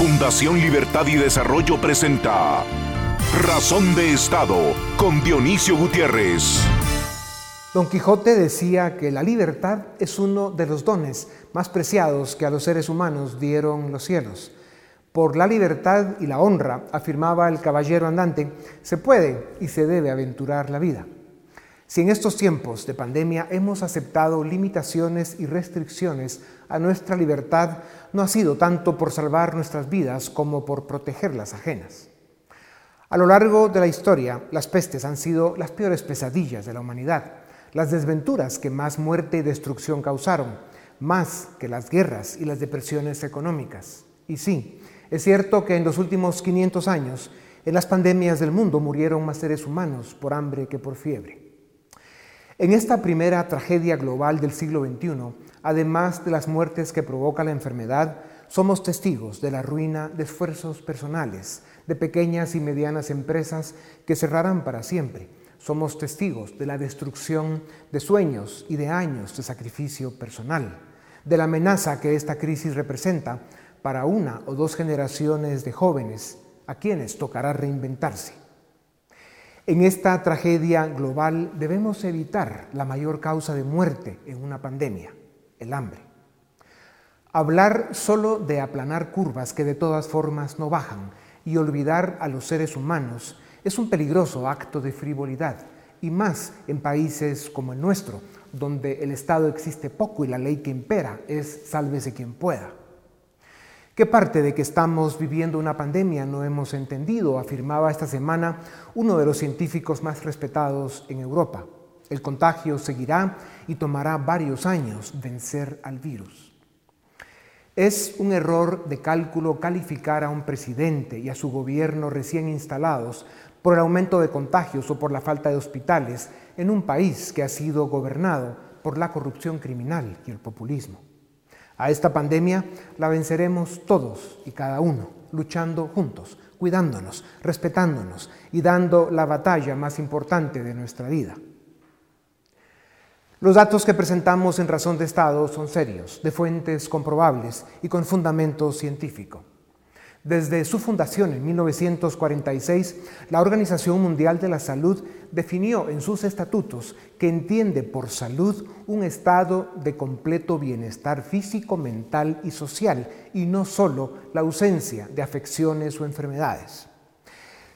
Fundación Libertad y Desarrollo presenta Razón de Estado con Dionisio Gutiérrez. Don Quijote decía que la libertad es uno de los dones más preciados que a los seres humanos dieron los cielos. Por la libertad y la honra, afirmaba el caballero andante, se puede y se debe aventurar la vida. Si en estos tiempos de pandemia hemos aceptado limitaciones y restricciones a nuestra libertad, no ha sido tanto por salvar nuestras vidas como por proteger las ajenas. A lo largo de la historia, las pestes han sido las peores pesadillas de la humanidad, las desventuras que más muerte y destrucción causaron, más que las guerras y las depresiones económicas. Y sí, es cierto que en los últimos 500 años, en las pandemias del mundo murieron más seres humanos por hambre que por fiebre. En esta primera tragedia global del siglo XXI, además de las muertes que provoca la enfermedad, somos testigos de la ruina de esfuerzos personales, de pequeñas y medianas empresas que cerrarán para siempre. Somos testigos de la destrucción de sueños y de años de sacrificio personal, de la amenaza que esta crisis representa para una o dos generaciones de jóvenes a quienes tocará reinventarse. En esta tragedia global debemos evitar la mayor causa de muerte en una pandemia, el hambre. Hablar solo de aplanar curvas que de todas formas no bajan y olvidar a los seres humanos es un peligroso acto de frivolidad, y más en países como el nuestro, donde el Estado existe poco y la ley que impera es sálvese quien pueda. ¿Qué parte de que estamos viviendo una pandemia no hemos entendido? afirmaba esta semana uno de los científicos más respetados en Europa. El contagio seguirá y tomará varios años vencer al virus. Es un error de cálculo calificar a un presidente y a su gobierno recién instalados por el aumento de contagios o por la falta de hospitales en un país que ha sido gobernado por la corrupción criminal y el populismo. A esta pandemia la venceremos todos y cada uno, luchando juntos, cuidándonos, respetándonos y dando la batalla más importante de nuestra vida. Los datos que presentamos en razón de Estado son serios, de fuentes comprobables y con fundamento científico. Desde su fundación en 1946, la Organización Mundial de la Salud definió en sus estatutos que entiende por salud un estado de completo bienestar físico, mental y social, y no solo la ausencia de afecciones o enfermedades.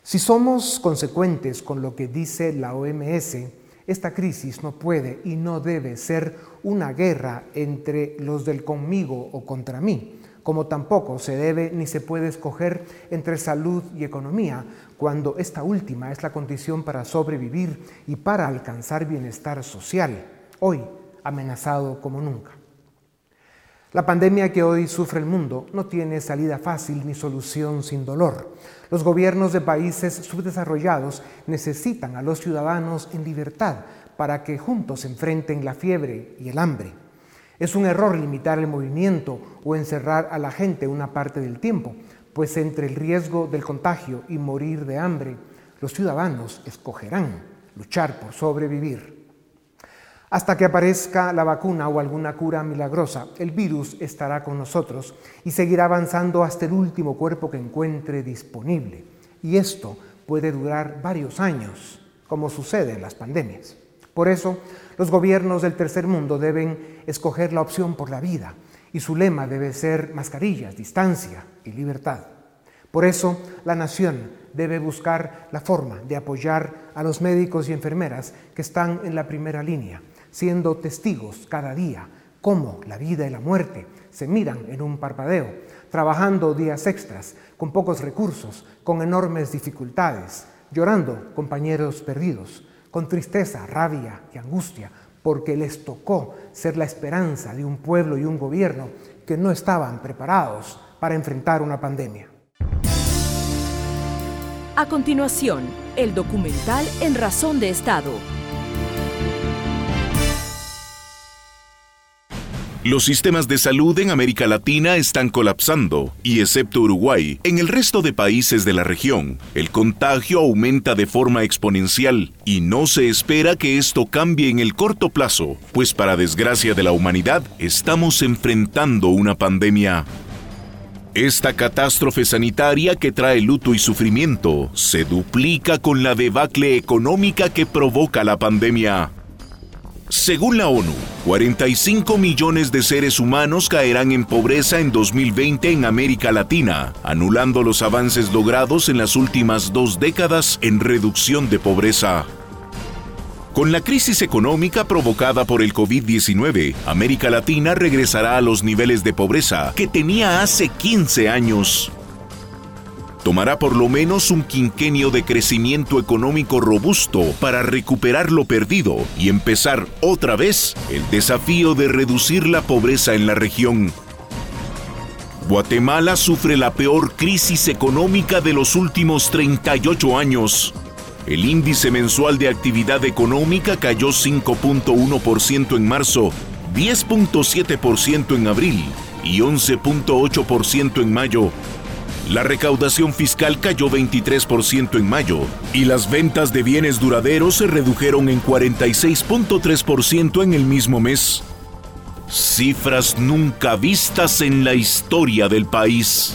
Si somos consecuentes con lo que dice la OMS, esta crisis no puede y no debe ser una guerra entre los del conmigo o contra mí, como tampoco se debe ni se puede escoger entre salud y economía, cuando esta última es la condición para sobrevivir y para alcanzar bienestar social, hoy amenazado como nunca. La pandemia que hoy sufre el mundo no tiene salida fácil ni solución sin dolor. Los gobiernos de países subdesarrollados necesitan a los ciudadanos en libertad para que juntos enfrenten la fiebre y el hambre. Es un error limitar el movimiento o encerrar a la gente una parte del tiempo, pues entre el riesgo del contagio y morir de hambre, los ciudadanos escogerán luchar por sobrevivir. Hasta que aparezca la vacuna o alguna cura milagrosa, el virus estará con nosotros y seguirá avanzando hasta el último cuerpo que encuentre disponible. Y esto puede durar varios años, como sucede en las pandemias. Por eso, los gobiernos del tercer mundo deben escoger la opción por la vida y su lema debe ser mascarillas, distancia y libertad. Por eso, la nación debe buscar la forma de apoyar a los médicos y enfermeras que están en la primera línea, siendo testigos cada día cómo la vida y la muerte se miran en un parpadeo, trabajando días extras, con pocos recursos, con enormes dificultades, llorando compañeros perdidos, con tristeza, rabia y angustia, porque les tocó ser la esperanza de un pueblo y un gobierno que no estaban preparados para enfrentar una pandemia. A continuación, el documental En Razón de Estado Los sistemas de salud en América Latina están colapsando y excepto Uruguay, en el resto de países de la región, el contagio aumenta de forma exponencial y no se espera que esto cambie en el corto plazo, pues para desgracia de la humanidad, estamos enfrentando una pandemia Esta catástrofe sanitaria que trae luto y sufrimiento se duplica con la debacle económica que provoca la pandemia. Según la ONU, 45 millones de seres humanos caerán en pobreza en 2020 en América Latina, anulando los avances logrados en las últimas dos décadas en reducción de pobreza. Con la crisis económica provocada por el COVID-19, América Latina regresará a los niveles de pobreza que tenía hace 15 años. Tomará por lo menos un quinquenio de crecimiento económico robusto para recuperar lo perdido y empezar otra vez el desafío de reducir la pobreza en la región. Guatemala sufre la peor crisis económica de los últimos 38 años el índice mensual de actividad económica cayó 5.1% en marzo, 10.7% en abril y 11.8% en mayo. La recaudación fiscal cayó 23% en mayo y las ventas de bienes duraderos se redujeron en 46.3% en el mismo mes. Cifras nunca vistas en la historia del país.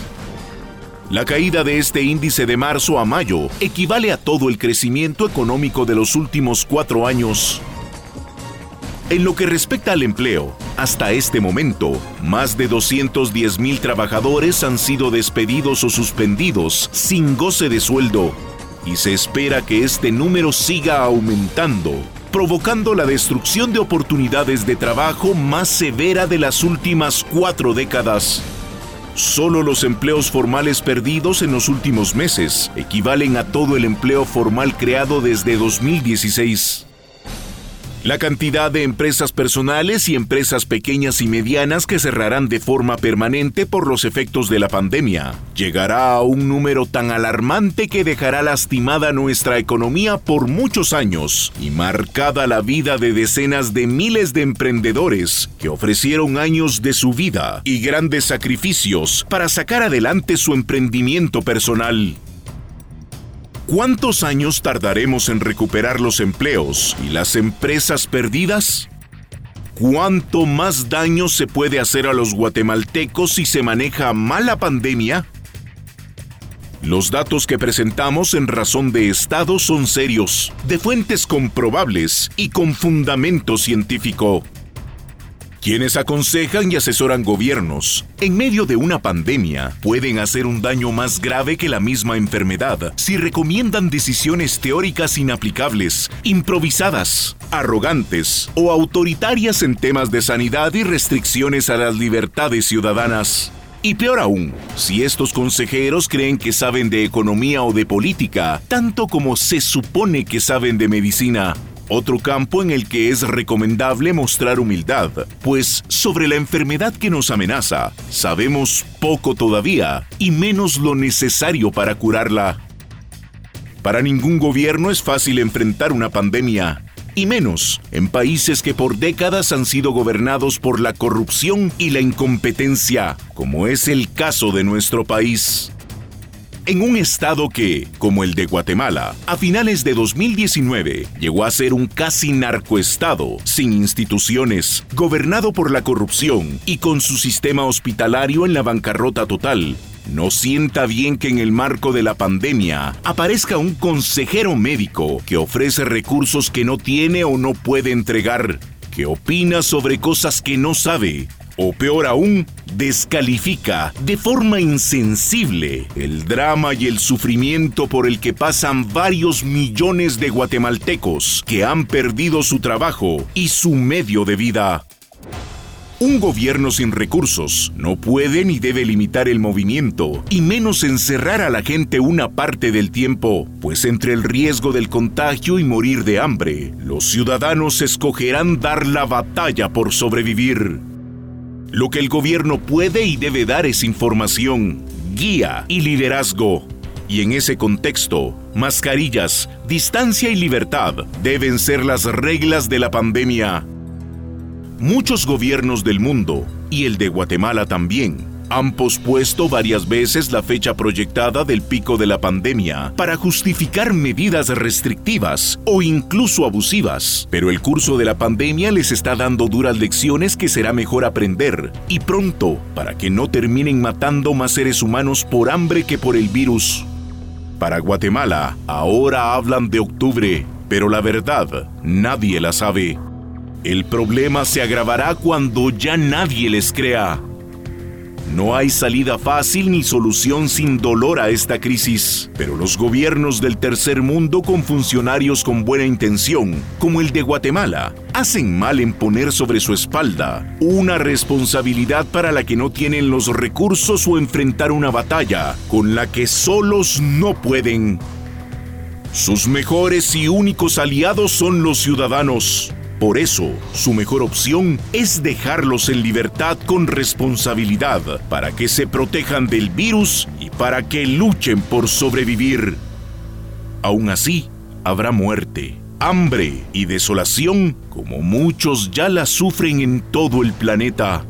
La caída de este índice de marzo a mayo equivale a todo el crecimiento económico de los últimos cuatro años. En lo que respecta al empleo, hasta este momento, más de 210 mil trabajadores han sido despedidos o suspendidos sin goce de sueldo, y se espera que este número siga aumentando, provocando la destrucción de oportunidades de trabajo más severa de las últimas cuatro décadas. Solo los empleos formales perdidos en los últimos meses equivalen a todo el empleo formal creado desde 2016. La cantidad de empresas personales y empresas pequeñas y medianas que cerrarán de forma permanente por los efectos de la pandemia llegará a un número tan alarmante que dejará lastimada nuestra economía por muchos años y marcada la vida de decenas de miles de emprendedores que ofrecieron años de su vida y grandes sacrificios para sacar adelante su emprendimiento personal. ¿Cuántos años tardaremos en recuperar los empleos y las empresas perdidas? ¿Cuánto más daño se puede hacer a los guatemaltecos si se maneja mal la pandemia? Los datos que presentamos en razón de Estado son serios, de fuentes comprobables y con fundamento científico quienes aconsejan y asesoran gobiernos en medio de una pandemia pueden hacer un daño más grave que la misma enfermedad si recomiendan decisiones teóricas inaplicables, improvisadas, arrogantes o autoritarias en temas de sanidad y restricciones a las libertades ciudadanas. Y peor aún, si estos consejeros creen que saben de economía o de política, tanto como se supone que saben de medicina, otro campo en el que es recomendable mostrar humildad, pues sobre la enfermedad que nos amenaza, sabemos poco todavía y menos lo necesario para curarla. Para ningún gobierno es fácil enfrentar una pandemia, y menos en países que por décadas han sido gobernados por la corrupción y la incompetencia, como es el caso de nuestro país en un estado que, como el de Guatemala, a finales de 2019 llegó a ser un casi narcoestado, sin instituciones, gobernado por la corrupción y con su sistema hospitalario en la bancarrota total, no sienta bien que en el marco de la pandemia aparezca un consejero médico que ofrece recursos que no tiene o no puede entregar, que opina sobre cosas que no sabe o peor aún, descalifica de forma insensible el drama y el sufrimiento por el que pasan varios millones de guatemaltecos que han perdido su trabajo y su medio de vida. Un gobierno sin recursos no puede ni debe limitar el movimiento, y menos encerrar a la gente una parte del tiempo, pues entre el riesgo del contagio y morir de hambre, los ciudadanos escogerán dar la batalla por sobrevivir. Lo que el gobierno puede y debe dar es información, guía y liderazgo. Y en ese contexto, mascarillas, distancia y libertad deben ser las reglas de la pandemia. Muchos gobiernos del mundo, y el de Guatemala también, Han pospuesto varias veces la fecha proyectada del pico de la pandemia para justificar medidas restrictivas o incluso abusivas. Pero el curso de la pandemia les está dando duras lecciones que será mejor aprender y pronto para que no terminen matando más seres humanos por hambre que por el virus. Para Guatemala, ahora hablan de octubre, pero la verdad nadie la sabe. El problema se agravará cuando ya nadie les crea. No hay salida fácil ni solución sin dolor a esta crisis, pero los gobiernos del tercer mundo con funcionarios con buena intención, como el de Guatemala, hacen mal en poner sobre su espalda una responsabilidad para la que no tienen los recursos o enfrentar una batalla con la que solos no pueden. Sus mejores y únicos aliados son los ciudadanos. Por eso, su mejor opción es dejarlos en libertad con responsabilidad para que se protejan del virus y para que luchen por sobrevivir. Aún así, habrá muerte, hambre y desolación como muchos ya la sufren en todo el planeta.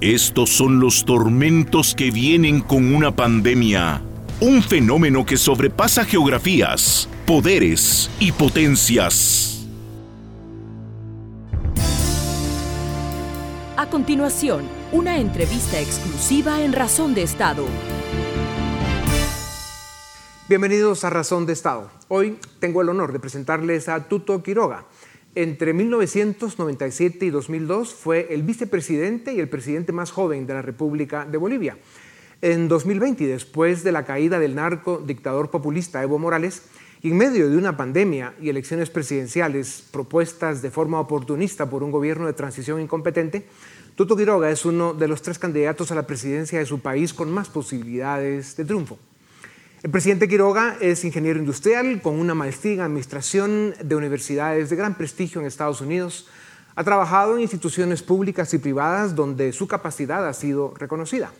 Estos son los tormentos que vienen con una pandemia, un fenómeno que sobrepasa geografías, poderes y potencias. A continuación, una entrevista exclusiva en Razón de Estado. Bienvenidos a Razón de Estado. Hoy tengo el honor de presentarles a Tuto Quiroga. Entre 1997 y 2002 fue el vicepresidente y el presidente más joven de la República de Bolivia. En 2020, después de la caída del narco dictador populista Evo Morales, y en medio de una pandemia y elecciones presidenciales propuestas de forma oportunista por un gobierno de transición incompetente, Tuto Quiroga es uno de los tres candidatos a la presidencia de su país con más posibilidades de triunfo. El presidente Quiroga es ingeniero industrial con una maestría en administración de universidades de gran prestigio en Estados Unidos. Ha trabajado en instituciones públicas y privadas donde su capacidad ha sido reconocida.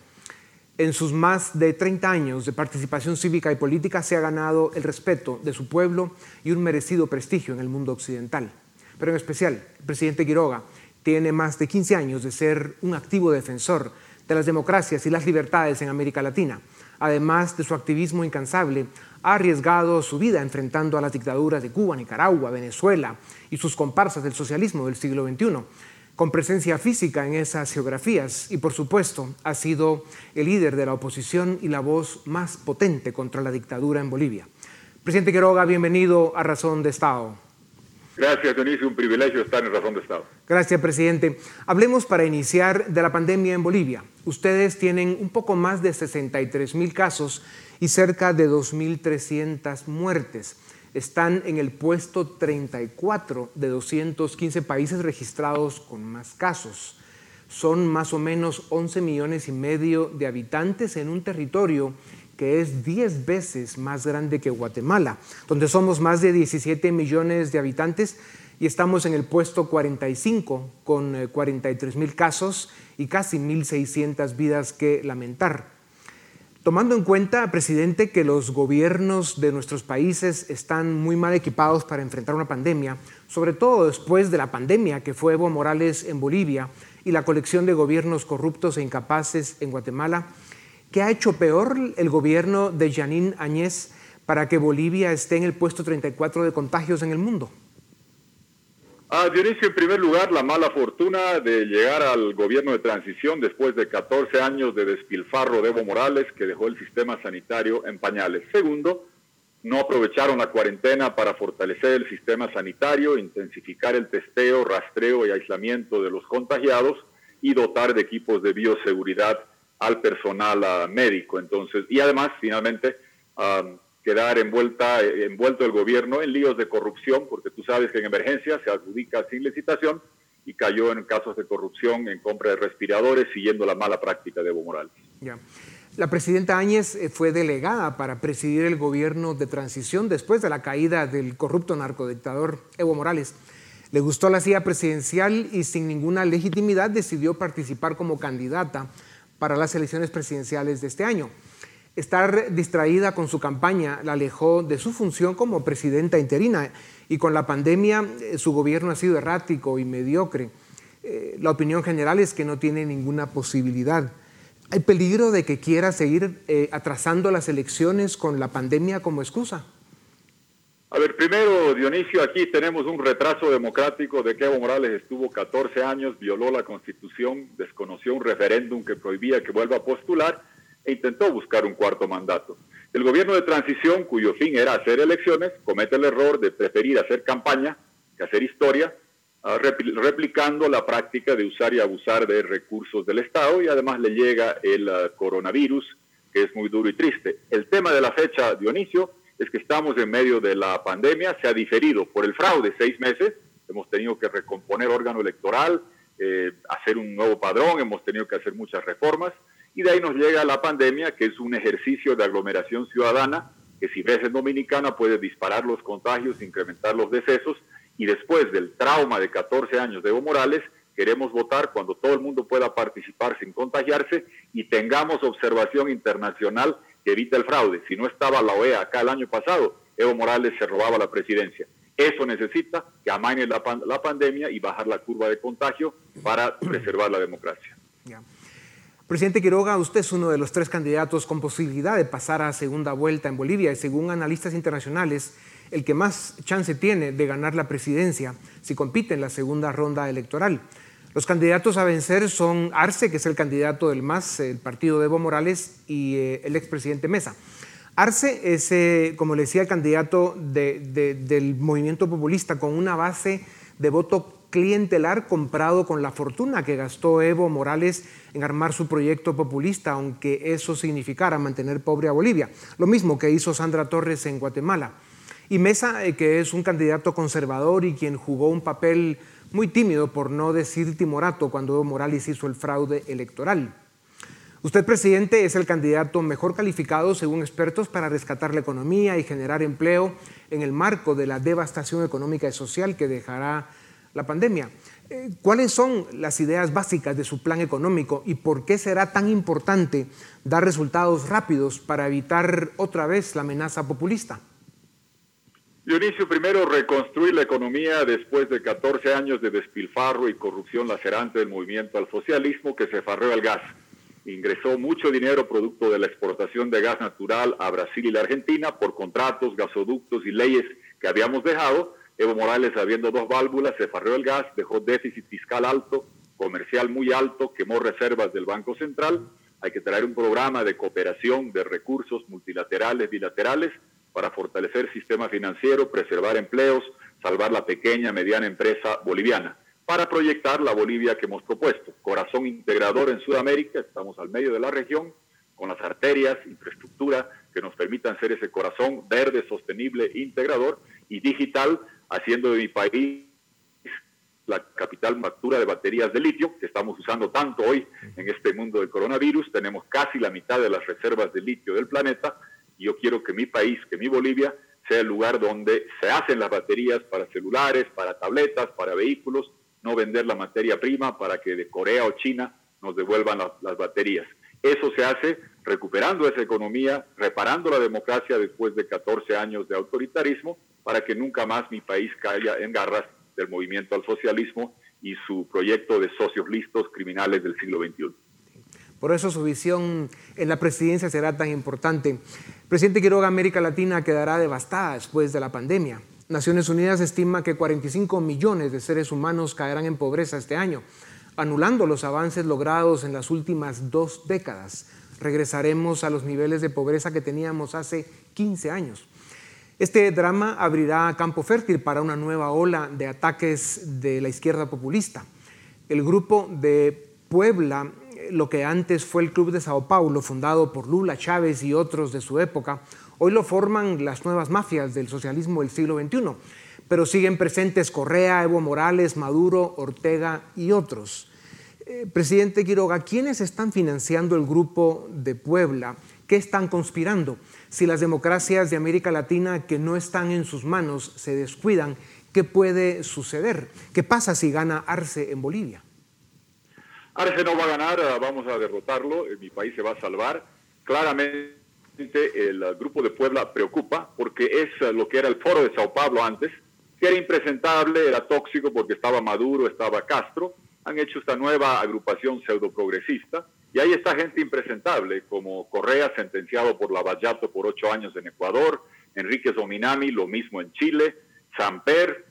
En sus más de 30 años de participación cívica y política se ha ganado el respeto de su pueblo y un merecido prestigio en el mundo occidental. Pero en especial, el presidente Quiroga tiene más de 15 años de ser un activo defensor de las democracias y las libertades en América Latina. Además de su activismo incansable, ha arriesgado su vida enfrentando a las dictaduras de Cuba, Nicaragua, Venezuela y sus comparsas del socialismo del siglo XXI con presencia física en esas geografías y por supuesto ha sido el líder de la oposición y la voz más potente contra la dictadura en Bolivia. Presidente Quiroga, bienvenido a Razón de Estado. Gracias, Dionisio. Un privilegio estar en Razón de Estado. Gracias, presidente. Hablemos para iniciar de la pandemia en Bolivia. Ustedes tienen un poco más de 63 mil casos y cerca de 2.300 muertes están en el puesto 34 de 215 países registrados con más casos. Son más o menos 11 millones y medio de habitantes en un territorio que es 10 veces más grande que Guatemala, donde somos más de 17 millones de habitantes y estamos en el puesto 45 con 43 eh, mil casos y casi 1.600 vidas que lamentar. Tomando en cuenta, presidente, que los gobiernos de nuestros países están muy mal equipados para enfrentar una pandemia, sobre todo después de la pandemia que fue Evo Morales en Bolivia y la colección de gobiernos corruptos e incapaces en Guatemala, ¿qué ha hecho peor el gobierno de Janine Añez para que Bolivia esté en el puesto 34 de contagios en el mundo? Ah, Dionisio, en primer lugar, la mala fortuna de llegar al gobierno de transición después de 14 años de despilfarro de Evo Morales que dejó el sistema sanitario en pañales. Segundo, no aprovecharon la cuarentena para fortalecer el sistema sanitario, intensificar el testeo, rastreo y aislamiento de los contagiados y dotar de equipos de bioseguridad al personal ah, médico. Entonces, y además, finalmente, ah, quedar envuelta, envuelto el gobierno en líos de corrupción, porque tú sabes que en emergencia se adjudica sin licitación y cayó en casos de corrupción en compra de respiradores siguiendo la mala práctica de Evo Morales. La presidenta Áñez eh, fue delegada para presidir el gobierno de transición después de la caída del corrupto narcodictador Evo Morales. Le gustó la silla presidencial y sin ninguna legitimidad decidió participar como candidata para las elecciones presidenciales de este año. Estar distraída con su campaña la alejó de su función como presidenta interina y con la pandemia eh, su gobierno ha sido errático y mediocre. Eh, la opinión general es que no tiene ninguna posibilidad. ¿Hay peligro de que quiera seguir eh, atrasando las elecciones con la pandemia como excusa? A ver, primero, Dionisio, aquí tenemos un retraso democrático de que Evo Morales estuvo 14 años, violó la Constitución, desconoció un referéndum que prohibía que vuelva a postular e intentó buscar un cuarto mandato. El gobierno de transición, cuyo fin era hacer elecciones, comete el error de preferir hacer campaña que hacer historia, ah, replicando la práctica de usar y abusar de recursos del Estado y además le llega el ah, coronavirus, que es muy duro y triste. El tema de la fecha, Dionisio, es que estamos en medio de la pandemia, se ha diferido por el fraude seis meses, hemos tenido que recomponer órgano electoral, eh, hacer un nuevo padrón, hemos tenido que hacer muchas reformas y de ahí nos llega la pandemia, que es un ejercicio de aglomeración ciudadana, que si ves en Dominicana puede disparar los contagios, incrementar los decesos, y después del trauma de 14 años de Evo Morales, queremos votar cuando todo el mundo pueda participar sin contagiarse y tengamos observación internacional que evite el fraude. Si no estaba la OEA acá el año pasado, Evo Morales se robaba la presidencia. Eso necesita que amaine la, la pandemia y bajar la curva de contagio para preservar la democracia. Presidente Quiroga, usted es uno de los tres candidatos con posibilidad de pasar a segunda vuelta en Bolivia y según analistas internacionales, el que más chance tiene de ganar la presidencia si compite en la segunda ronda electoral. Los candidatos a vencer son Arce, que es el candidato del MAS, el partido de Evo Morales, y eh, el expresidente Mesa. Arce es, eh, como le decía, el candidato del movimiento populista con una base de voto clientelar comprado con la fortuna que gastó Evo Morales en armar su proyecto populista, aunque eso significara mantener pobre a Bolivia. Lo mismo que hizo Sandra Torres en Guatemala. Y Mesa, eh, que es un candidato conservador y quien jugó un papel muy tímido, por no decir timorato, cuando Evo Morales hizo el fraude electoral. Usted, presidente, es el candidato mejor calificado, según expertos, para rescatar la economía y generar empleo en el marco de la devastación económica y social que dejará la pandemia. Eh, ¿Cuáles son las ideas básicas de su plan económico y por qué será tan importante dar resultados rápidos para evitar otra vez la amenaza populista? Dionisio, primero reconstruir la economía después de 14 años de despilfarro y corrupción lacerante del movimiento al socialismo que se farreó al gas. Ingresó mucho dinero producto de la exportación de gas natural a Brasil y la Argentina por contratos, gasoductos y leyes que habíamos dejado Evo Morales, habiendo dos válvulas, se farreó el gas, dejó déficit fiscal alto, comercial muy alto, quemó reservas del Banco Central. Hay que traer un programa de cooperación de recursos multilaterales, bilaterales, para fortalecer el sistema financiero, preservar empleos, salvar la pequeña, mediana empresa boliviana, para proyectar la Bolivia que hemos propuesto. Corazón integrador en Sudamérica, estamos al medio de la región, con las arterias, infraestructura que nos permitan ser ese corazón verde, sostenible, integrador y digital haciendo de mi país la capital manufactura de baterías de litio, que estamos usando tanto hoy en este mundo del coronavirus. Tenemos casi la mitad de las reservas de litio del planeta y yo quiero que mi país, que mi Bolivia, sea el lugar donde se hacen las baterías para celulares, para tabletas, para vehículos, no vender la materia prima para que de Corea o China nos devuelvan las baterías. Eso se hace recuperando esa economía, reparando la democracia después de 14 años de autoritarismo para que nunca más mi país caiga en garras del movimiento al socialismo y su proyecto de socios listos criminales del siglo XXI. Por eso su visión en la presidencia será tan importante. Presidente Quiroga, América Latina quedará devastada después de la pandemia. Naciones Unidas estima que 45 millones de seres humanos caerán en pobreza este año, anulando los avances logrados en las últimas dos décadas. Regresaremos a los niveles de pobreza que teníamos hace 15 años. Este drama abrirá campo fértil para una nueva ola de ataques de la izquierda populista. El grupo de Puebla, lo que antes fue el Club de Sao Paulo, fundado por Lula, Chávez y otros de su época, hoy lo forman las nuevas mafias del socialismo del siglo XXI, pero siguen presentes Correa, Evo Morales, Maduro, Ortega y otros. Eh, presidente Quiroga, ¿quiénes están financiando el grupo de Puebla? ¿Qué están conspirando? Si las democracias de América Latina que no están en sus manos se descuidan, ¿qué puede suceder? ¿Qué pasa si gana Arce en Bolivia? Arce no va a ganar, ah, vamos a derrotarlo, eh, mi país se va a salvar. Claramente el grupo de Puebla preocupa porque es ah, lo que era el foro de Sao Paulo antes, que era impresentable, era tóxico porque estaba Maduro, estaba Castro. han hecho esta nueva agrupación pseudo-progresista. Y ahí está gente impresentable, como Correa, sentenciado por Lavallato por ocho años en Ecuador, Enrique Zominami, lo mismo en Chile, Samper,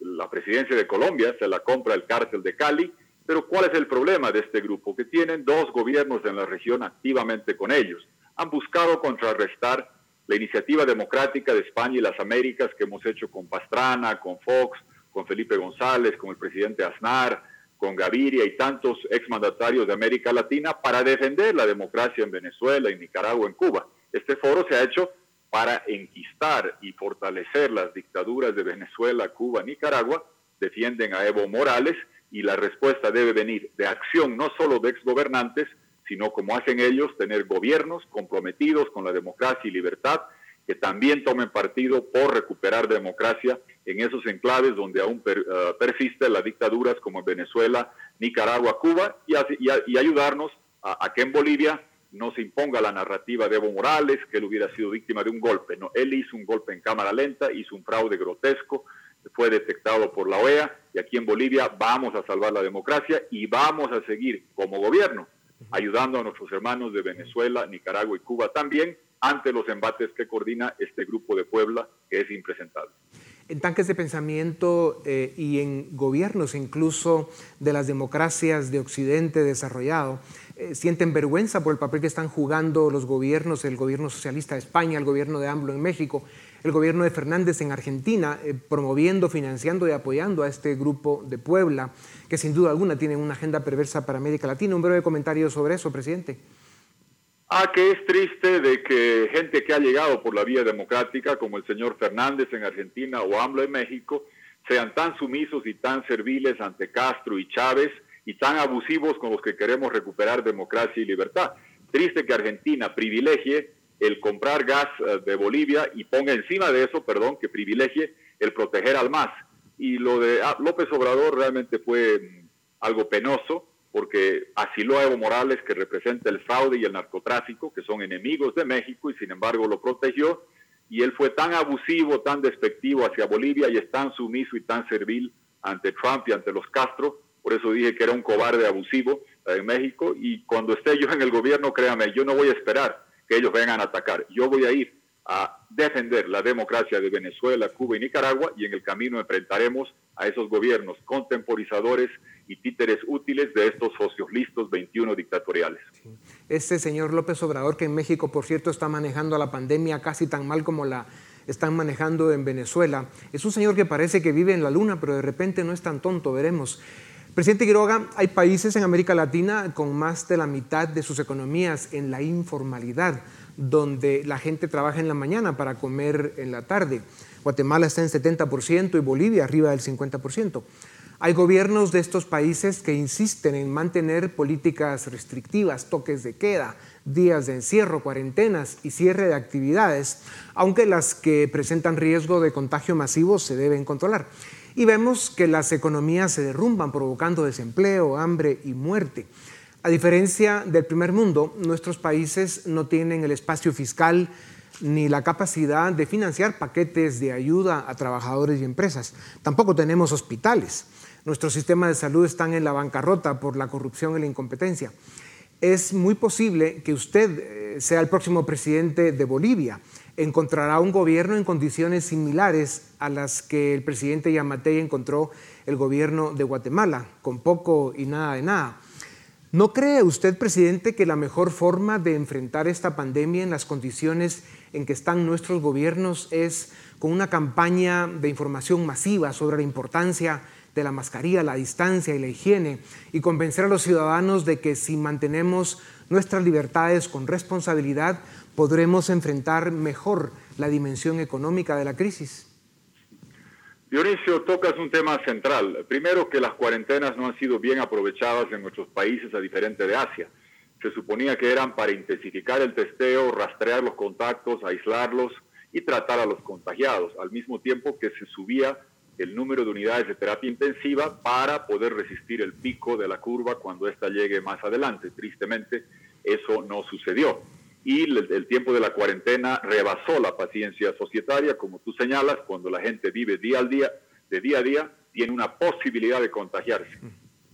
la presidencia de Colombia se la compra el cárcel de Cali. Pero ¿cuál es el problema de este grupo? Que tienen dos gobiernos en la región activamente con ellos. Han buscado contrarrestar la iniciativa democrática de España y las Américas que hemos hecho con Pastrana, con Fox, con Felipe González, con el presidente Aznar, con Gaviria y tantos exmandatarios de América Latina para defender la democracia en Venezuela, en Nicaragua, en Cuba. Este foro se ha hecho para enquistar y fortalecer las dictaduras de Venezuela, Cuba, Nicaragua, defienden a Evo Morales y la respuesta debe venir de acción no solo de exgobernantes, sino como hacen ellos, tener gobiernos comprometidos con la democracia y libertad, que también tomen partido por recuperar democracia en esos enclaves donde aún uh, persisten las dictaduras como en Venezuela, Nicaragua, Cuba, y, ayudarnos a que en Bolivia no se imponga la narrativa de Evo Morales, que él hubiera sido víctima de un golpe. No, él hizo un golpe en cámara lenta, hizo un fraude grotesco, fue detectado por la OEA y aquí en Bolivia vamos a salvar la democracia y vamos a seguir como gobierno ayudando a nuestros hermanos de Venezuela, Nicaragua y Cuba también ante los embates que coordina este grupo de Puebla que es impresentable en tanques de pensamiento eh, y en gobiernos incluso de las democracias de Occidente desarrollado, eh, sienten vergüenza por el papel que están jugando los gobiernos, el gobierno socialista de España, el gobierno de AMLO en México, el gobierno de Fernández en Argentina, eh, promoviendo, financiando y apoyando a este grupo de Puebla, que sin duda alguna tienen una agenda perversa para América Latina. Un breve comentario sobre eso, presidente. Ah, que es triste de que gente que ha llegado por la vía democrática, como el señor Fernández en Argentina o AMLO en México, sean tan sumisos y tan serviles ante Castro y Chávez y tan abusivos con los que queremos recuperar democracia y libertad. Triste que Argentina privilegie el comprar gas eh, de Bolivia y ponga encima de eso, perdón, que privilegie el proteger al MAS. Y lo de ah, López Obrador realmente fue mm, algo penoso porque asiló a Evo Morales, que representa el fraude y el narcotráfico, que son enemigos de México, y sin embargo lo protegió, y él fue tan abusivo, tan despectivo hacia Bolivia y es tan sumiso y tan servil ante Trump y ante los Castro, por eso dije que era un cobarde abusivo en México, y cuando esté yo en el gobierno, créame, yo no voy a esperar que ellos vengan a atacar, yo voy a ir a defender la democracia de Venezuela, Cuba y Nicaragua, y en el camino enfrentaremos a esos gobiernos contemporizadores y títeres útiles de estos socios listos 21 dictatoriales. Este señor López Obrador, que en México, por cierto, está manejando la pandemia casi tan mal como la están manejando en Venezuela, es un señor que parece que vive en la luna, pero de repente no es tan tonto, veremos. Presidente Quiroga, hay países en América Latina con más de la mitad de sus economías en la informalidad, donde la gente trabaja en la mañana para comer en la tarde. Guatemala está en 70% y Bolivia arriba del 50%. Hay gobiernos de estos países que insisten en mantener políticas restrictivas, toques de queda, días de encierro, cuarentenas y cierre de actividades, aunque las que presentan riesgo de contagio masivo se deben controlar. Y vemos que las economías se derrumban provocando desempleo, hambre y muerte. A diferencia del primer mundo, nuestros países no tienen el espacio fiscal ni la capacidad de financiar paquetes de ayuda a trabajadores y empresas. Tampoco tenemos hospitales. Nuestro sistema de salud está en la bancarrota por la corrupción y la incompetencia. Es muy posible que usted eh, sea el próximo presidente de Bolivia. Encontrará un gobierno en condiciones similares a las que el presidente Yamatei encontró el gobierno de Guatemala, con poco y nada de nada. ¿No cree usted, presidente, que la mejor forma de enfrentar esta pandemia en las condiciones en que están nuestros gobiernos es con una campaña de información masiva sobre la importancia de la mascarilla, la distancia y la higiene y convencer a los ciudadanos de que si mantenemos nuestras libertades con responsabilidad, podremos enfrentar mejor la dimensión económica de la crisis. Dionisio, tocas un tema central. Primero, que las cuarentenas no han sido bien aprovechadas en nuestros países a diferente de Asia. Se suponía que eran para intensificar el testeo, rastrear los contactos, aislarlos y tratar a los contagiados, al mismo tiempo que se subía el número de unidades de terapia intensiva para poder resistir el pico de la curva cuando ésta llegue más adelante. Tristemente, eso no sucedió. Y el, tiempo de la cuarentena rebasó la paciencia societaria, como tú señalas, cuando la gente vive día al día, de día a día, tiene una posibilidad de contagiarse.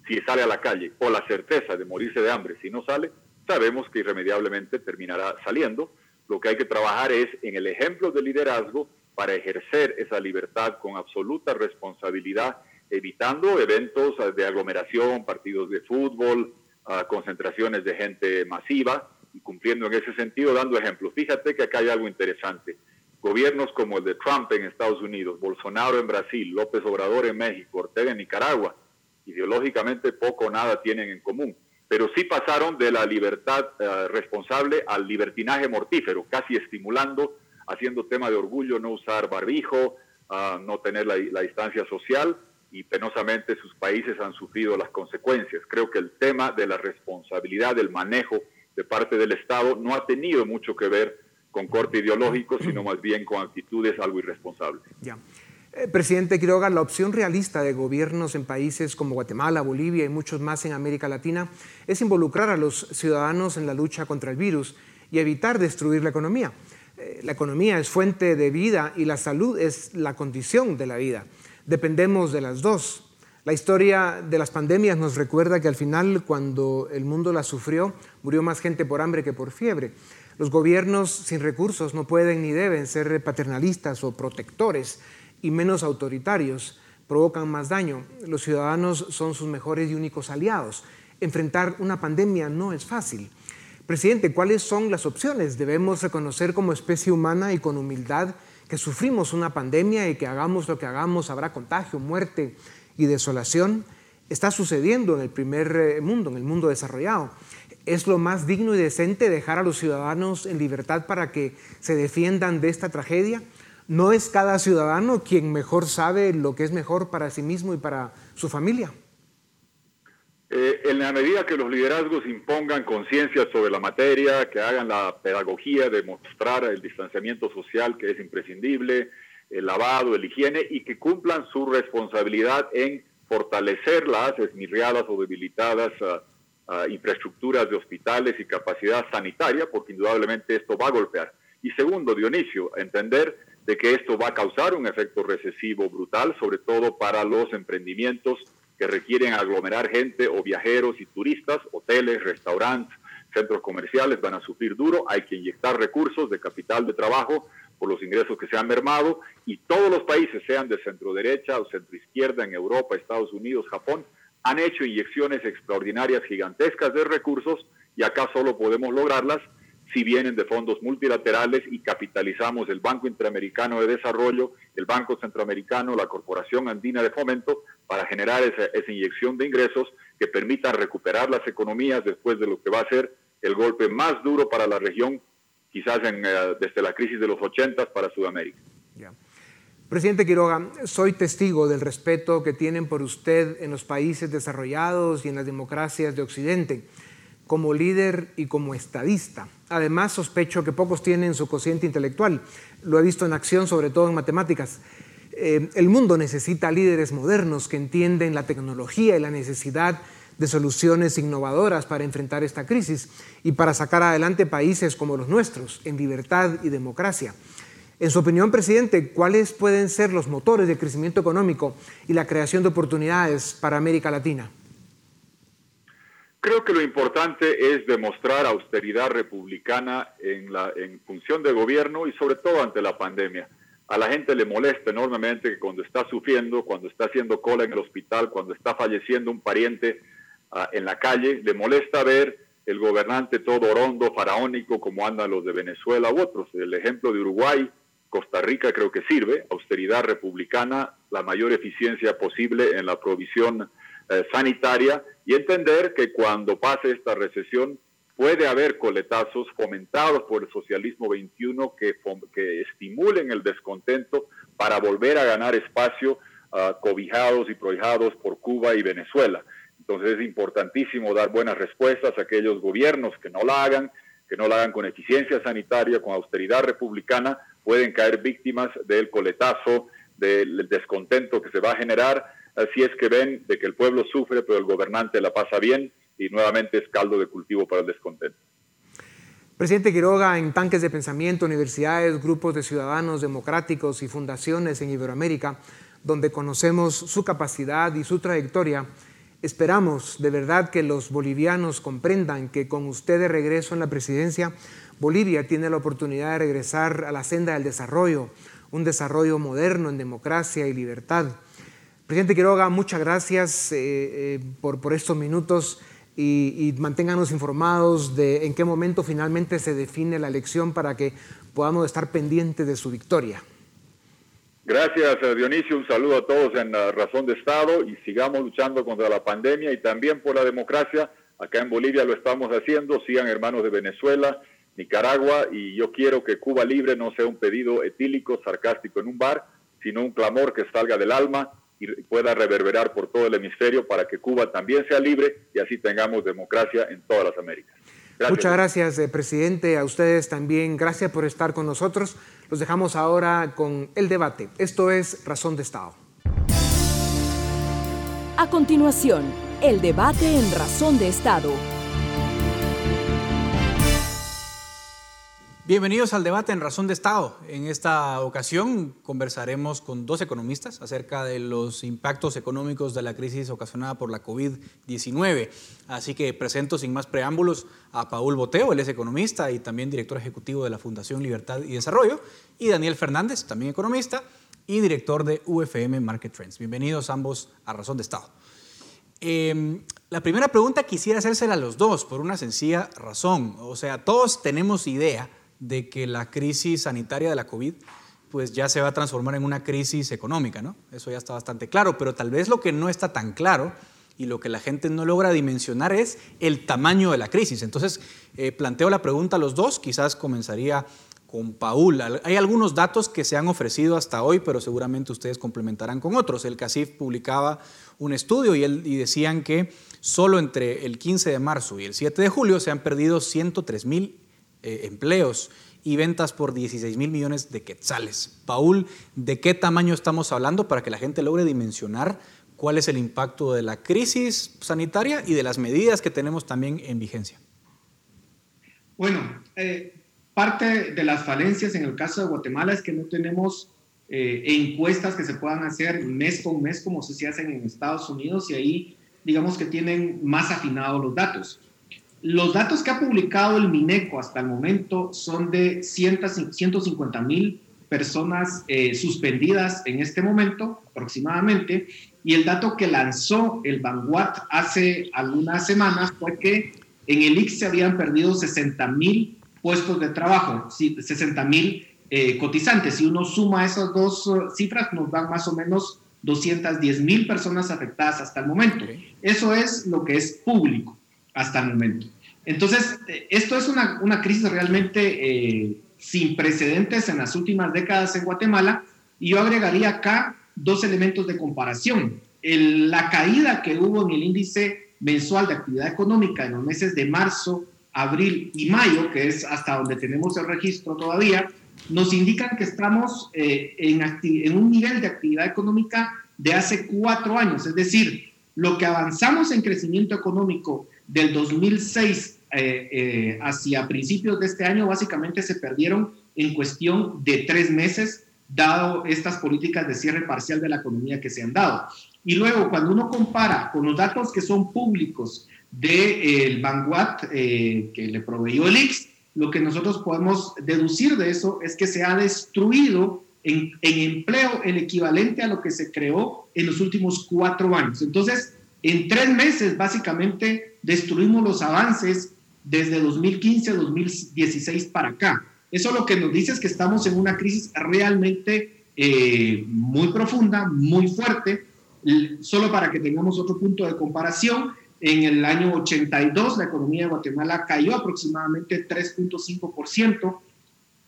si sale a la calle, o la certeza de morirse de hambre si no sale, sabemos que irremediablemente terminará saliendo. Lo que hay que trabajar es en el ejemplo de liderazgo para ejercer esa libertad con absoluta responsabilidad, evitando eventos de aglomeración, partidos de fútbol, ah, concentraciones de gente masiva y cumpliendo en ese sentido, dando ejemplos. Fíjate que acá hay algo interesante. Gobiernos como el de Trump en Estados Unidos, Bolsonaro en Brasil, López Obrador en México, Ortega en Nicaragua, ideológicamente poco o nada tienen en común, pero sí pasaron de la libertad eh, responsable al libertinaje mortífero, casi estimulando, haciendo tema de orgullo no usar barbijo, uh, no tener la, la distancia social y penosamente sus países han sufrido las consecuencias. Creo que el tema de la responsabilidad del manejo de parte del Estado no ha tenido mucho que ver con corte ideológico, sino más bien con actitudes algo irresponsables. Ya. Eh, presidente Quiroga, la opción realista de gobiernos en países como Guatemala, Bolivia y muchos más en América Latina es involucrar a los ciudadanos en la lucha contra el virus y evitar destruir la economía. Eh, la economía es fuente de vida y la salud es la condición de la vida. Dependemos de las dos. La historia de las pandemias nos recuerda que al final, cuando el mundo la sufrió, murió más gente por hambre que por fiebre. Los gobiernos sin recursos no pueden ni deben ser paternalistas o protectores y menos autoritarios, provocan más daño. Los ciudadanos son sus mejores y únicos aliados. Enfrentar una pandemia no es fácil. Presidente, ¿cuáles son las opciones? Debemos reconocer como especie humana y con humildad que sufrimos una pandemia y que hagamos lo que hagamos, habrá contagio, muerte y desolación. Está sucediendo en el primer eh, mundo, en el mundo desarrollado es lo más digno y decente dejar a los ciudadanos en libertad para que se defiendan de esta tragedia? ¿No es cada ciudadano quien mejor sabe lo que es mejor para sí mismo y para su familia? Eh, en la medida que los liderazgos impongan conciencia sobre la materia, que hagan la pedagogía de mostrar el distanciamiento social que es imprescindible, el lavado, el higiene, y que cumplan su responsabilidad en fortalecer las esmirriadas o debilitadas uh, infraestructuras de hospitales y capacidad sanitaria, porque indudablemente esto va a golpear. Y segundo, Dionisio, entender de que esto va a causar un efecto recesivo brutal, sobre todo para los emprendimientos que requieren aglomerar gente o viajeros y turistas, hoteles, restaurantes, centros comerciales van a sufrir duro, hay que inyectar recursos de capital de trabajo por los ingresos que se han mermado y todos los países, sean de centro derecha o centro izquierda en Europa, Estados Unidos, Japón, han hecho inyecciones extraordinarias gigantescas de recursos y acá solo podemos lograrlas si vienen de fondos multilaterales y capitalizamos el Banco Interamericano de Desarrollo, el Banco Centroamericano, la Corporación Andina de Fomento, para generar esa, inyección de ingresos que permita recuperar las economías después de lo que va a ser el golpe más duro para la región, quizás en, uh, desde la crisis de los 80 para Sudamérica. Presidente Quiroga, soy testigo del respeto que tienen por usted en los países desarrollados y en las democracias de Occidente, como líder y como estadista. Además, sospecho que pocos tienen su cociente intelectual. Lo he visto en acción, sobre todo en matemáticas. Eh, el mundo necesita líderes modernos que entienden la tecnología y la necesidad de soluciones innovadoras para enfrentar esta crisis y para sacar adelante países como los nuestros, en libertad y democracia. En su opinión, presidente, ¿cuáles pueden ser los motores de crecimiento económico y la creación de oportunidades para América Latina? Creo que lo importante es demostrar austeridad republicana en, la, en función de gobierno y sobre todo ante la pandemia. A la gente le molesta enormemente que cuando está sufriendo, cuando está haciendo cola en el hospital, cuando está falleciendo un pariente uh, en la calle, le molesta ver el gobernante todo orondo, faraónico, como andan los de Venezuela u otros. El ejemplo de Uruguay, Costa Rica creo que sirve, austeridad republicana, la mayor eficiencia posible en la provisión eh, sanitaria y entender que cuando pase esta recesión puede haber coletazos fomentados por el socialismo 21 que, que estimulen el descontento para volver a ganar espacio uh, cobijados y prohijados por Cuba y Venezuela. Entonces es importantísimo dar buenas respuestas a aquellos gobiernos que no la hagan, que no la hagan con eficiencia sanitaria, con austeridad republicana, pueden caer víctimas del coletazo, del descontento que se va a generar, si es que ven de que el pueblo sufre, pero el gobernante la pasa bien y nuevamente es caldo de cultivo para el descontento. Presidente Quiroga, en tanques de pensamiento, universidades, grupos de ciudadanos democráticos y fundaciones en Iberoamérica, donde conocemos su capacidad y su trayectoria, Esperamos de verdad que los bolivianos comprendan que con usted de regreso en la presidencia, Bolivia tiene la oportunidad de regresar a la senda del desarrollo, un desarrollo moderno en democracia y libertad. Presidente Quiroga, muchas gracias eh, eh, por, estos minutos y, y manténganos informados de en qué momento finalmente se define la elección para que podamos estar pendientes de su victoria. Gracias, Dionisio. Un saludo a todos en Razón de Estado y sigamos luchando contra la pandemia y también por la democracia. Acá en Bolivia lo estamos haciendo. Sigan hermanos de Venezuela, Nicaragua y yo quiero que Cuba libre no sea un pedido etílico, sarcástico en un bar, sino un clamor que salga del alma y pueda reverberar por todo el hemisferio para que Cuba también sea libre y así tengamos democracia en todas las Américas. Muchas gracias, eh, presidente. A ustedes también, gracias por estar con nosotros. Los dejamos ahora con el debate. Esto es Razón de Estado. A continuación, el debate en Razón de Estado. Bienvenidos al debate en Razón de Estado. En esta ocasión conversaremos con dos economistas acerca de los impactos económicos de la crisis ocasionada por la COVID-19. Así que presento sin más preámbulos a Paul Boteo, él es economista y también director ejecutivo de la Fundación Libertad y Desarrollo, y Daniel Fernández, también economista y director de UFM Market Trends. Bienvenidos ambos a Razón de Estado. Eh, la primera pregunta quisiera hacérsela a los dos por una sencilla razón. O sea, todos tenemos idea de que la crisis sanitaria de la COVID pues ya se va a transformar en una crisis económica, ¿no? Eso ya está bastante claro, pero tal vez lo que no está tan claro y lo que la gente no logra dimensionar es el tamaño de la crisis. Entonces, eh, planteo la pregunta a los dos, quizás comenzaría con Paul. Hay algunos datos que se han ofrecido hasta hoy, pero seguramente ustedes complementarán con otros. El CACIF publicaba un estudio y, y decían que solo entre el 15 de marzo y el 7 de julio se han perdido 103 mil eh, empleos y ventas por 16 mil millones de quetzales. Paul, ¿de qué tamaño estamos hablando para que la gente logre dimensionar cuál es el impacto de la crisis sanitaria y de las medidas que tenemos también en vigencia? Bueno, eh, parte de las falencias en el caso de Guatemala es que no tenemos eh, encuestas que se puedan hacer mes con mes como se hacen en Estados Unidos y ahí digamos que tienen más afinados los datos. Los datos que ha publicado el Mineco hasta el momento son de 150 mil personas eh, suspendidas en este momento aproximadamente y el dato que lanzó el Vanguard hace algunas semanas fue que en el IX se habían perdido 60 mil puestos de trabajo, 60 mil eh, cotizantes. Si uno suma esas dos uh, cifras, nos dan más o menos 210 mil personas afectadas hasta el momento. Eso es lo que es público hasta el momento. Entonces, esto es una, una crisis realmente eh, sin precedentes en las últimas décadas en Guatemala y yo agregaría acá dos elementos de comparación. la caída que hubo en el índice mensual de actividad económica en los meses de marzo, abril y mayo, que es hasta donde tenemos el registro todavía, nos indican que estamos eh, en, en un nivel de actividad económica de hace cuatro años. Es decir, lo que avanzamos en crecimiento económico del 2006 eh, eh, hacia principios de este año básicamente se perdieron en cuestión de tres meses, dado estas políticas de cierre parcial de la economía que se han dado. Y luego, cuando uno compara con los datos que son públicos del de, eh, que le proveyó el IX, lo que nosotros podemos deducir de eso es que se ha destruido en, empleo el equivalente a lo que se creó en los últimos cuatro años. Entonces, en tres meses, básicamente, destruimos los avances desde 2015 a 2016 para acá. Eso lo que nos dice es que estamos en una crisis realmente eh, muy profunda, muy fuerte. Solo para que tengamos otro punto de comparación, en el año 82 la economía de Guatemala cayó aproximadamente 3.5%.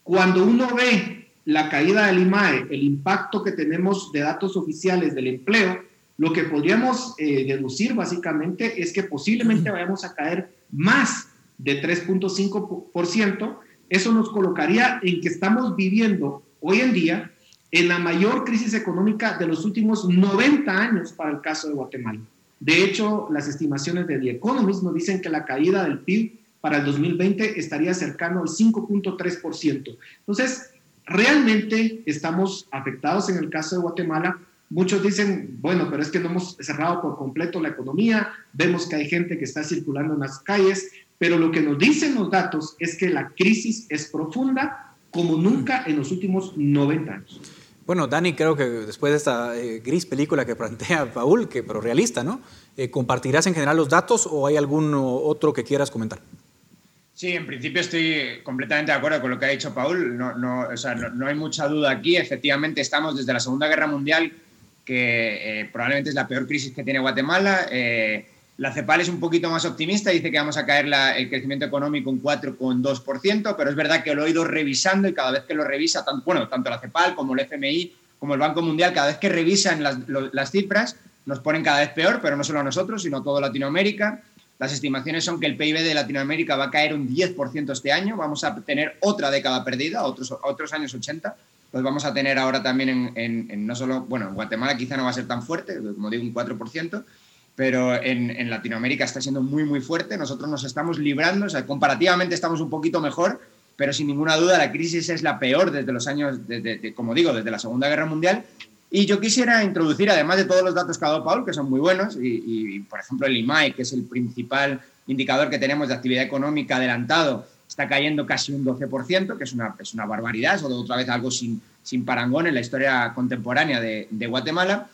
Cuando uno ve la caída del IMAE, el impacto que tenemos de datos oficiales del empleo, lo que podríamos eh, deducir básicamente es que posiblemente vayamos a caer más de 3.5%, eso nos colocaría en que estamos viviendo hoy en día en la mayor crisis económica de los últimos 90 años para el caso de Guatemala. De hecho, las estimaciones de The Economist nos dicen que la caída del PIB para el 2020 estaría cercano al 5.3%. Entonces, realmente estamos afectados en el caso de Guatemala Muchos dicen, bueno, pero es que no hemos cerrado por completo la economía, vemos que hay gente que está circulando en las calles, pero lo que nos dicen los datos es que la crisis es profunda como nunca en los últimos 90 años. Bueno, Dani, creo que después de esta eh, gris película que plantea Paul, que, pero realista, ¿no? Eh, ¿Compartirás en general los datos o hay algún otro que quieras comentar? Sí, en principio estoy completamente de acuerdo con lo que ha dicho Paul. No, no, o sea, no, hay mucha duda aquí. Efectivamente, estamos desde la Segunda Guerra Mundial, que eh, probablemente es la peor crisis que tiene Guatemala. La CEPAL es un poquito más optimista, dice que vamos a caer el crecimiento económico un 4,2%, pero es verdad que lo he ido revisando y cada vez que lo revisa, tanto, bueno, tanto la CEPAL como el FMI, como el Banco Mundial, cada vez que revisan las, cifras, nos ponen cada vez peor, pero no solo a nosotros, sino a toda Latinoamérica. Las estimaciones son que el PIB de Latinoamérica va a caer un 10% este año, vamos a tener otra década perdida, otros, otros años 80, los vamos a tener ahora también en, no solo, bueno, en Guatemala quizá no va a ser tan fuerte, como digo, un 4%, pero en, Latinoamérica está siendo muy, muy fuerte. Nosotros nos estamos librando, o sea, comparativamente estamos un poquito mejor, pero sin ninguna duda la crisis es la peor desde los años, como digo, desde la Segunda Guerra Mundial. Y yo quisiera introducir, además de todos los datos que ha dado Paul, que son muy buenos, y, por ejemplo el IMAI, que es el principal indicador que tenemos de actividad económica adelantado, está cayendo casi un 12%, que es una, es una barbaridad, es otra vez algo sin, sin parangón en la historia contemporánea de, de Guatemala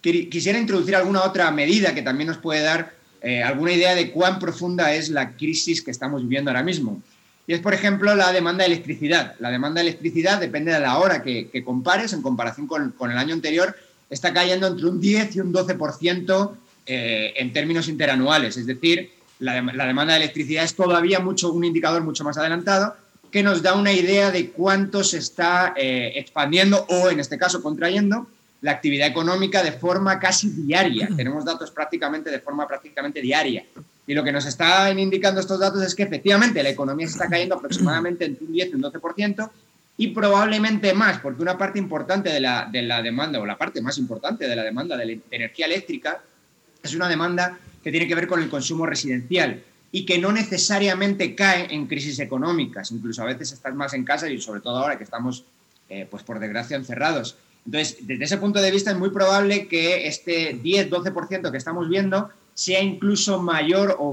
quisiera introducir alguna otra medida que también nos puede dar eh, alguna idea de cuán profunda es la crisis que estamos viviendo ahora mismo. Y es, por ejemplo, la demanda de electricidad. La demanda de electricidad depende de la hora que, compares, en comparación con, el año anterior, está cayendo entre un 10 y un 12% eh, en términos interanuales. Es decir, la, demanda de electricidad es todavía mucho, un indicador mucho más adelantado que nos da una idea de cuánto se está eh, expandiendo o, en este caso, contrayendo la actividad económica de forma casi diaria. Tenemos datos prácticamente de forma prácticamente diaria. Y lo que nos están indicando estos datos es que efectivamente la economía se está cayendo aproximadamente entre un 10 y un 12% y probablemente más, porque una parte importante de la, de la demanda, o la parte más importante de la demanda de, energía eléctrica, es una demanda que tiene que ver con el consumo residencial y que no necesariamente cae en crisis económicas. Incluso a veces estás más en casa y sobre todo ahora que estamos, eh, pues por desgracia, encerrados. Entonces, desde ese punto de vista es muy probable que este 10-12% que estamos viendo sea incluso mayor o,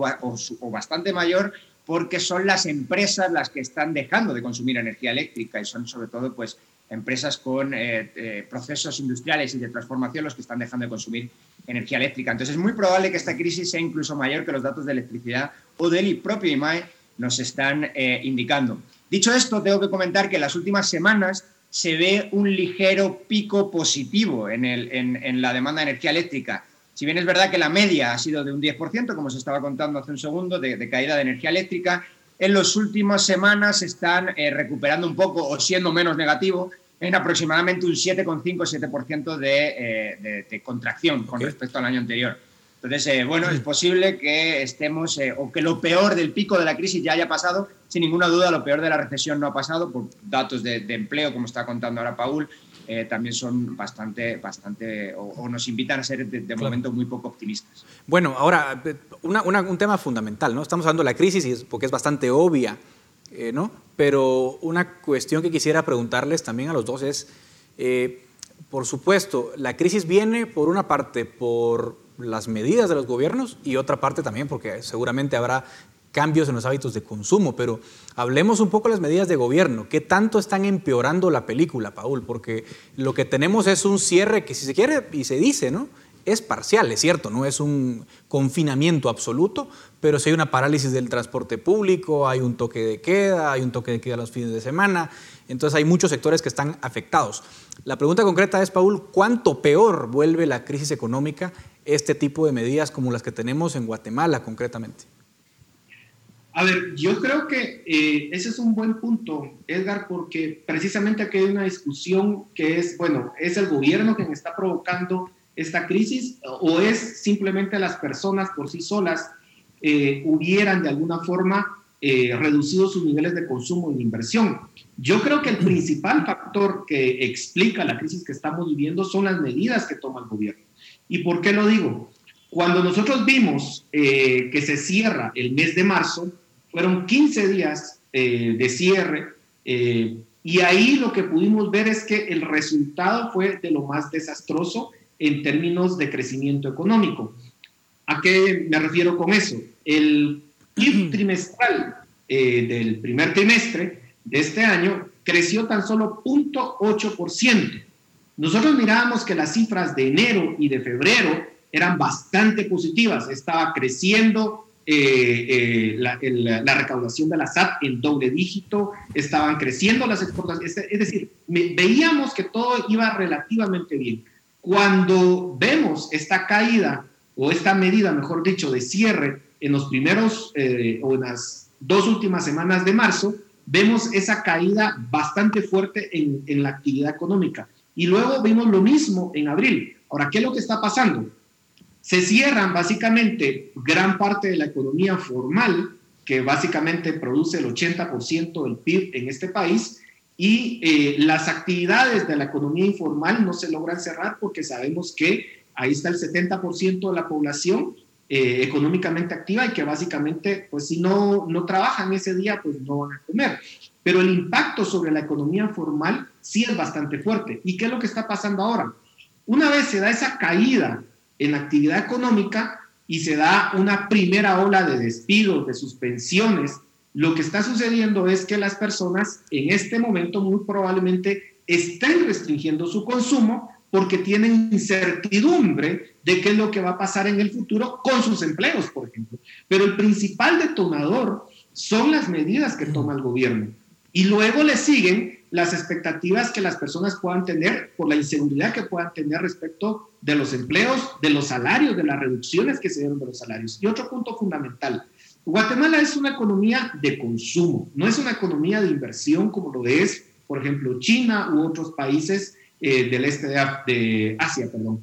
bastante mayor porque son las empresas las que están dejando de consumir energía eléctrica y son sobre todo pues empresas con eh, eh, procesos industriales y de transformación los que están dejando de consumir energía eléctrica. Entonces es muy probable que esta crisis sea incluso mayor que los datos de electricidad o del propio IMAE nos están eh, indicando. Dicho esto, tengo que comentar que en las últimas semanas se ve un ligero pico positivo en, el, en, la demanda de energía eléctrica. Si bien es verdad que la media ha sido de un 10%, como se estaba contando hace un segundo, de, caída de energía eléctrica, en las últimas semanas se están eh, recuperando un poco o siendo menos negativo en aproximadamente un 7,5-7% de, eh, de, de, contracción con respecto al año anterior. Entonces, eh, bueno, es posible que estemos, eh, o que lo peor del pico de la crisis ya haya pasado. Sin ninguna duda, lo peor de la recesión no ha pasado, por datos de, empleo, como está contando ahora Paul, eh, también son bastante, bastante o, nos invitan a ser de, momento muy poco optimistas. Bueno, ahora, un tema fundamental, ¿no? Estamos hablando de la crisis porque es bastante obvia, ¿no? Pero una cuestión que quisiera preguntarles también a los dos es, por supuesto, la crisis viene por una parte por las medidas de los gobiernos y otra parte también porque seguramente habrá cambios en los hábitos de consumo, pero hablemos un poco de las medidas de gobierno. ¿Qué tanto están empeorando la película, Paul? Porque lo que tenemos es un cierre que si se quiere y se dice, ¿no? Es parcial, es cierto, no es un confinamiento absoluto, pero si hay una parálisis del transporte público, hay un toque de queda, hay un toque de queda los fines de semana, entonces hay muchos sectores que están afectados. La pregunta concreta es, Paul, ¿cuánto peor vuelve la crisis económica este tipo de medidas como las que tenemos en Guatemala concretamente? A ver, yo creo que eh, ese es un buen punto, Edgar, porque precisamente aquí hay una discusión que es, bueno, ¿es el gobierno quien está provocando esta crisis o es simplemente las personas por sí solas eh, hubieran de alguna forma eh, reducido sus niveles de consumo y de inversión? Yo creo que el principal factor que explica la crisis que estamos viviendo son las medidas que toma el gobierno. ¿Y por qué lo digo? Cuando nosotros vimos eh, que se cierra el mes de marzo, fueron 15 días eh, de cierre eh, y ahí lo que pudimos ver es que el resultado fue de lo más desastroso en términos de crecimiento económico. ¿A qué me refiero con eso? El PIB trimestral eh, del primer trimestre de este año creció tan solo 0.8%. Nosotros mirábamos que las cifras de enero y de febrero eran bastante positivas, estaba creciendo eh, eh, la, recaudación de la SAT en doble dígito, estaban creciendo las exportaciones, es decir, veíamos que todo iba relativamente bien. Cuando vemos esta caída o esta medida, mejor dicho, de cierre en los primeros eh, o en las dos últimas semanas de marzo, vemos esa caída bastante fuerte en, en la actividad económica. Y luego vimos lo mismo en abril. Ahora, ¿qué es lo que está pasando? Se cierran básicamente gran parte de la economía formal, que básicamente produce el 80% del PIB en este país, y eh, las actividades de la economía informal no se logran cerrar porque sabemos que ahí está el 70% de la población eh, económicamente activa y que básicamente, pues si no, no trabajan ese día, pues no van a comer. Pero el impacto sobre la economía formal sí es bastante fuerte. ¿Y qué es lo que está pasando ahora? Una vez se da esa caída en actividad económica y se da una primera ola de despidos, de suspensiones, lo que está sucediendo es que las personas en este momento muy probablemente estén restringiendo su consumo porque tienen incertidumbre de qué es lo que va a pasar en el futuro con sus empleos, por ejemplo. Pero el principal detonador son las medidas que toma el gobierno. Y luego le siguen las expectativas que las personas puedan tener por la inseguridad que puedan tener respecto de los empleos, de los salarios, de las reducciones que se dieron de los salarios. Y otro punto fundamental, Guatemala es una economía de consumo, no es una economía de inversión como lo es, por ejemplo, China u otros países eh, del este de, Asia. Perdón.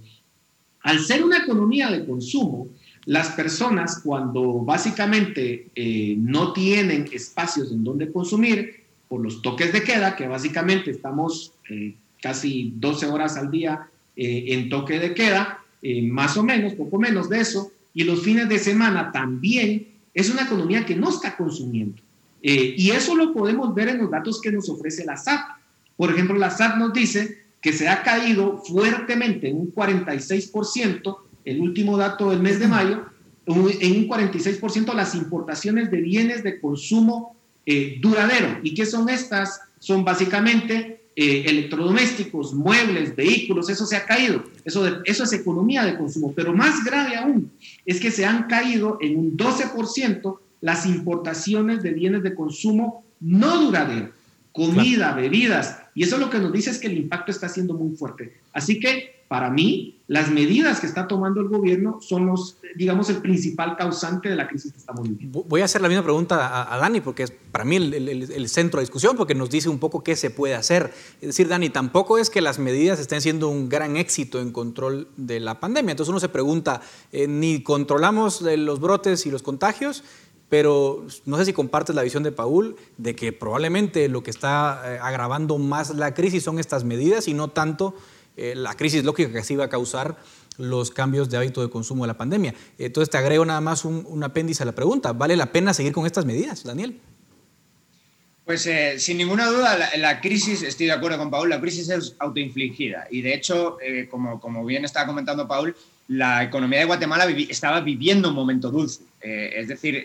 Al ser una economía de consumo, las personas cuando básicamente eh, no tienen espacios en donde consumir, por los toques de queda, que básicamente estamos eh, casi 12 horas al día eh, en toque de queda, eh, más o menos, poco menos de eso, y los fines de semana también, es una economía que no está consumiendo. Eh, y eso lo podemos ver en los datos que nos ofrece la SAT. Por ejemplo, la SAT nos dice que se ha caído fuertemente en un 46%, el último dato del mes de mayo, en un 46% las importaciones de bienes de consumo duradero. ¿Y qué son estas? Son básicamente eh, electrodomésticos, muebles, vehículos, eso se ha caído. Eso, eso es economía de consumo. Pero más grave aún es que se han caído en un 12% las importaciones de bienes de consumo no duradero, comida, bebidas. Y eso lo que nos dice es que el impacto está siendo muy fuerte. Así que para mí, las medidas que está tomando el gobierno son digamos, el principal causante de la crisis que estamos viviendo. Voy a hacer la misma pregunta a, Dani, porque es para mí el, centro de discusión, porque nos dice un poco qué se puede hacer. Es decir, Dani, tampoco es que las medidas estén siendo un gran éxito en control de la pandemia. Entonces uno se pregunta, eh, ni controlamos los brotes y los contagios, pero no sé si compartes la visión de Paul de que probablemente lo que está eh, agravando más la crisis son estas medidas y no tanto eh, la crisis lógica que se iba a causar los cambios de hábito de consumo de la pandemia. Entonces te agrego nada más un, apéndice a la pregunta. ¿Vale la pena seguir con estas medidas, Daniel? Pues eh, sin ninguna duda la, crisis, estoy de acuerdo con Paul, la crisis es autoinfligida y de hecho, eh, como, como bien estaba comentando Paul, la economía de Guatemala estaba viviendo un momento dulce. es decir,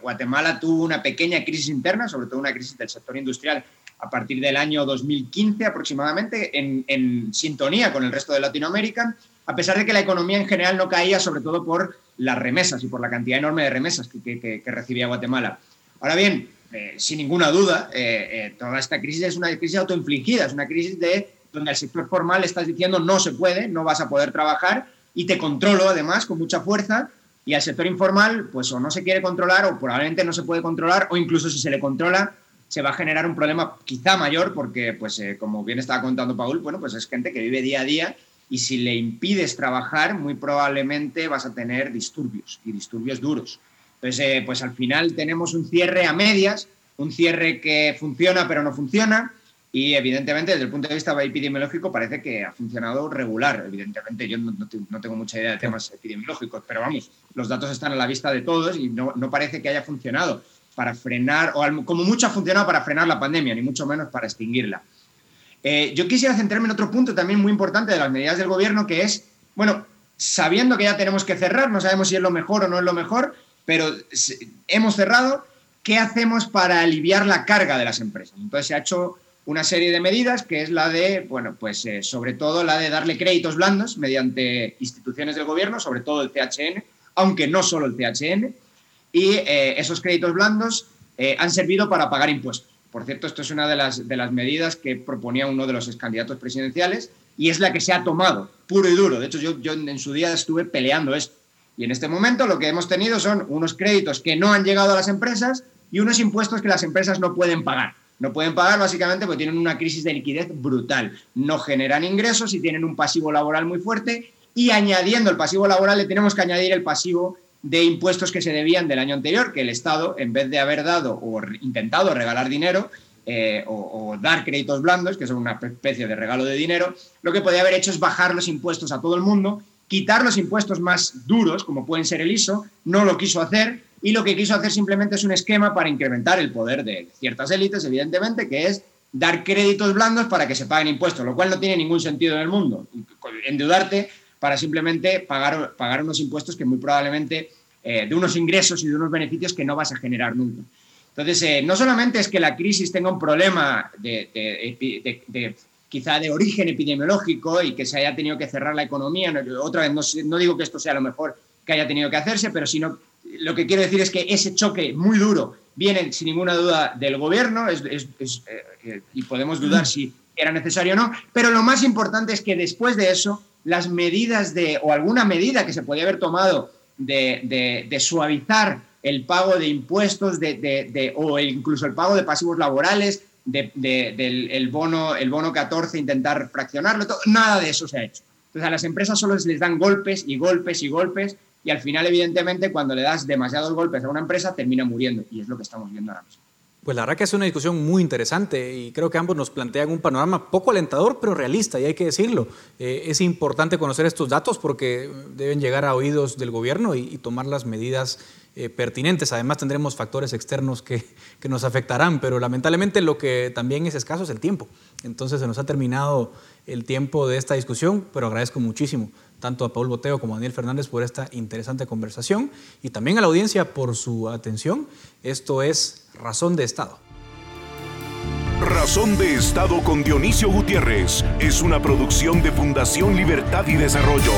Guatemala tuvo una pequeña crisis interna, sobre todo una crisis del sector industrial a partir del año 2015 aproximadamente, en, sintonía con el resto de Latinoamérica, a pesar de que la economía en general no caía, sobre todo por las remesas y por la cantidad enorme de remesas que, recibía Guatemala. Ahora bien, eh, sin ninguna duda, eh, eh, toda esta crisis es una crisis autoinfligida, es una crisis de donde el sector formal estás diciendo no se puede, no vas a poder trabajar y te controlo además con mucha fuerza y al sector informal pues o no se quiere controlar o probablemente no se puede controlar o incluso si se le controla se va a generar un problema quizá mayor porque, pues, eh, como bien estaba contando Paul, bueno, pues es gente que vive día a día y si le impides trabajar, muy probablemente vas a tener disturbios y disturbios duros. Entonces, eh, pues al final tenemos un cierre a medias, un cierre que funciona pero no funciona y evidentemente desde el punto de vista epidemiológico parece que ha funcionado regular. Evidentemente yo no, tengo mucha idea de temas epidemiológicos, pero vamos, los datos están a la vista de todos y no, no parece que haya funcionado para frenar, o como mucho ha funcionado para frenar la pandemia, ni mucho menos para extinguirla. Eh, yo quisiera centrarme en otro punto también muy importante de las medidas del gobierno, que es bueno, sabiendo que ya tenemos que cerrar, no sabemos si es lo mejor o no es lo mejor, pero hemos cerrado, ¿qué hacemos para aliviar la carga de las empresas? Entonces se ha hecho una serie de medidas que es la de, bueno, pues eh, sobre todo la de darle créditos blandos mediante instituciones del gobierno, sobre todo el CHN, aunque no solo el CHN, y eh, esos créditos blandos eh, han servido para pagar impuestos. Por cierto, esto es una de las, de las medidas que proponía uno de los candidatos presidenciales y es la que se ha tomado, puro y duro. De hecho, yo, yo en su día estuve peleando esto. Y en este momento lo que hemos tenido son unos créditos que no han llegado a las empresas y unos impuestos que las empresas no pueden pagar. No pueden pagar básicamente porque tienen una crisis de liquidez brutal. No generan ingresos y tienen un pasivo laboral muy fuerte. Y añadiendo el pasivo laboral, le tenemos que añadir el pasivo de impuestos que se debían del año anterior, que el Estado, en vez de haber dado o intentado regalar dinero, eh, o, dar créditos blandos, que son una especie de regalo de dinero, lo que podía haber hecho es bajar los impuestos a todo el mundo, quitar los impuestos más duros, como pueden ser el ISO, no lo quiso hacer, y lo que quiso hacer simplemente es un esquema para incrementar el poder de ciertas élites, evidentemente, que es dar créditos blandos para que se paguen impuestos, lo cual no tiene ningún sentido en el mundo. Endeudarte para simplemente pagar, pagar unos impuestos que muy probablemente eh, de unos ingresos y de unos beneficios que no vas a generar nunca. Entonces, eh, no solamente es que la crisis tenga un problema de, quizá de origen epidemiológico y que se haya tenido que cerrar la economía, otra vez no, digo que esto sea lo mejor que haya tenido que hacerse, pero sino lo que quiero decir es que ese choque muy duro viene sin ninguna duda del gobierno eh, eh, y podemos dudar si era necesario o no, pero lo más importante es que después de eso, las medidas de, o alguna medida que se podía haber tomado de suavizar el pago de impuestos de, o incluso el pago de pasivos laborales, del el bono, el bono 14, intentar fraccionarlo, nada de eso se ha hecho. Entonces a las empresas solo les dan golpes y golpes y golpes y al final, evidentemente, cuando le das demasiados golpes a una empresa, termina muriendo y es lo que estamos viendo ahora mismo. Pues la verdad que es una discusión muy interesante y creo que ambos nos plantean un panorama poco alentador, pero realista, y hay que decirlo. Eh, es importante conocer estos datos porque deben llegar a oídos del gobierno y, tomar las medidas eh, pertinentes. Además tendremos factores externos que, que, nos afectarán, pero lamentablemente lo que también es escaso es el tiempo. Entonces se nos ha terminado el tiempo de esta discusión, pero agradezco muchísimo tanto a Paul Boteo como a Daniel Fernández por esta interesante conversación y también a la audiencia por su atención. Esto es Razón de Estado. Razón de Estado con Dionisio Gutiérrez es una producción de Fundación Libertad y Desarrollo.